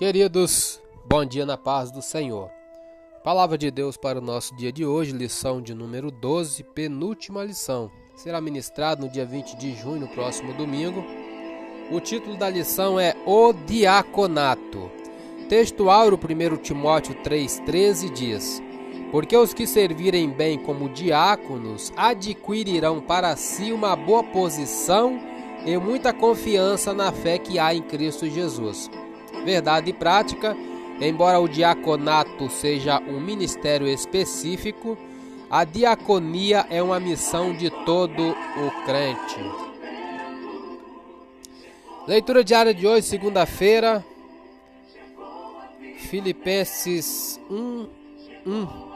Queridos, bom dia na paz do Senhor. Palavra de Deus para o nosso dia de hoje, lição de número 12, penúltima lição. Será ministrado no dia 20 de junho, no próximo domingo. O título da lição é O Diaconato. Texto áureo 1 Timóteo 3,13 diz: Porque os que servirem bem como diáconos adquirirão para si uma boa posição e muita confiança na fé que há em Cristo Jesus verdade e prática. Embora o diaconato seja um ministério específico, a diaconia é uma missão de todo o crente. Leitura diária de hoje, segunda-feira, Filipenses 1, 1.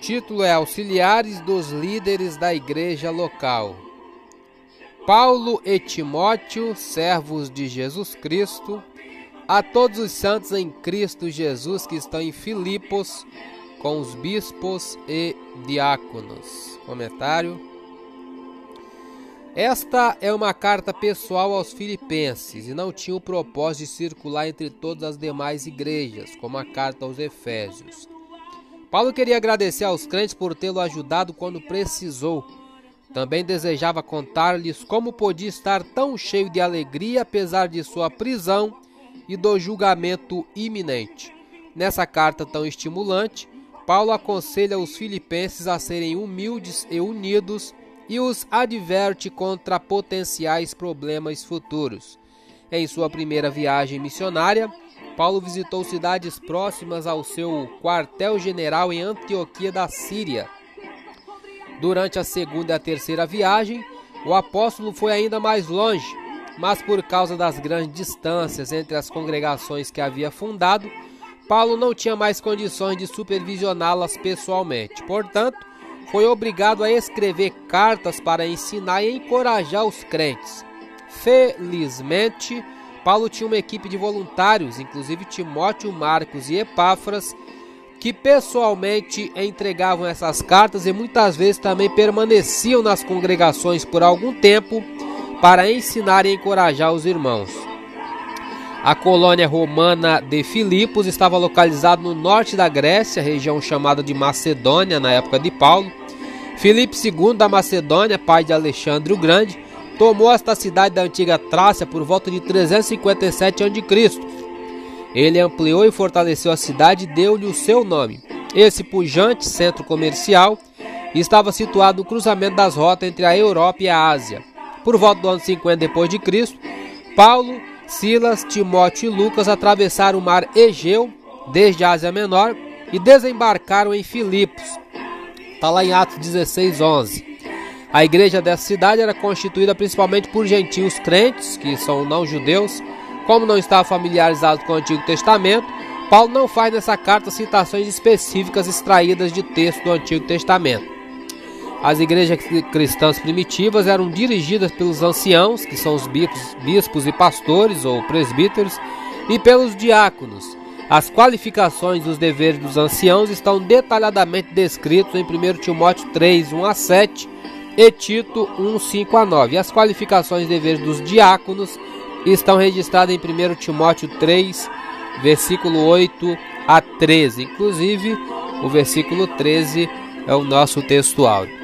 Título é Auxiliares dos líderes da igreja local. Paulo e Timóteo, servos de Jesus Cristo, a todos os santos em Cristo Jesus que estão em Filipos com os bispos e diáconos. Comentário. Esta é uma carta pessoal aos filipenses e não tinha o propósito de circular entre todas as demais igrejas, como a carta aos efésios. Paulo queria agradecer aos crentes por tê-lo ajudado quando precisou. Também desejava contar-lhes como podia estar tão cheio de alegria apesar de sua prisão e do julgamento iminente. Nessa carta tão estimulante, Paulo aconselha os filipenses a serem humildes e unidos e os adverte contra potenciais problemas futuros. Em sua primeira viagem missionária, Paulo visitou cidades próximas ao seu quartel-general em Antioquia da Síria. Durante a segunda e a terceira viagem, o apóstolo foi ainda mais longe mas por causa das grandes distâncias entre as congregações que havia fundado, Paulo não tinha mais condições de supervisioná-las pessoalmente. Portanto, foi obrigado a escrever cartas para ensinar e encorajar os crentes. Felizmente, Paulo tinha uma equipe de voluntários, inclusive Timóteo, Marcos e Epáfras, que pessoalmente entregavam essas cartas e muitas vezes também permaneciam nas congregações por algum tempo para ensinar e encorajar os irmãos. A colônia romana de Filipos estava localizada no norte da Grécia, região chamada de Macedônia na época de Paulo. Filipe II da Macedônia, pai de Alexandre o Grande, tomou esta cidade da antiga Trácia por volta de 357 a.C. Ele ampliou e fortaleceu a cidade e deu-lhe o seu nome. Esse pujante centro comercial estava situado no cruzamento das rotas entre a Europa e a Ásia. Por volta do ano 50 depois de Cristo, Paulo, Silas, Timóteo e Lucas atravessaram o mar Egeu desde a Ásia Menor e desembarcaram em Filipos. Está lá em Atos 16, 11. A igreja dessa cidade era constituída principalmente por gentios crentes, que são não judeus. Como não estava familiarizado com o Antigo Testamento, Paulo não faz nessa carta citações específicas extraídas de texto do Antigo Testamento. As igrejas cristãs primitivas eram dirigidas pelos anciãos, que são os bispos, e pastores ou presbíteros, e pelos diáconos. As qualificações e os deveres dos anciãos estão detalhadamente descritos em 1 Timóteo 3, 1 a 7 e Tito 1, 5 a 9. As qualificações e deveres dos diáconos estão registradas em 1 Timóteo 3, versículo 8 a 13. Inclusive, o versículo 13 é o nosso texto áudio.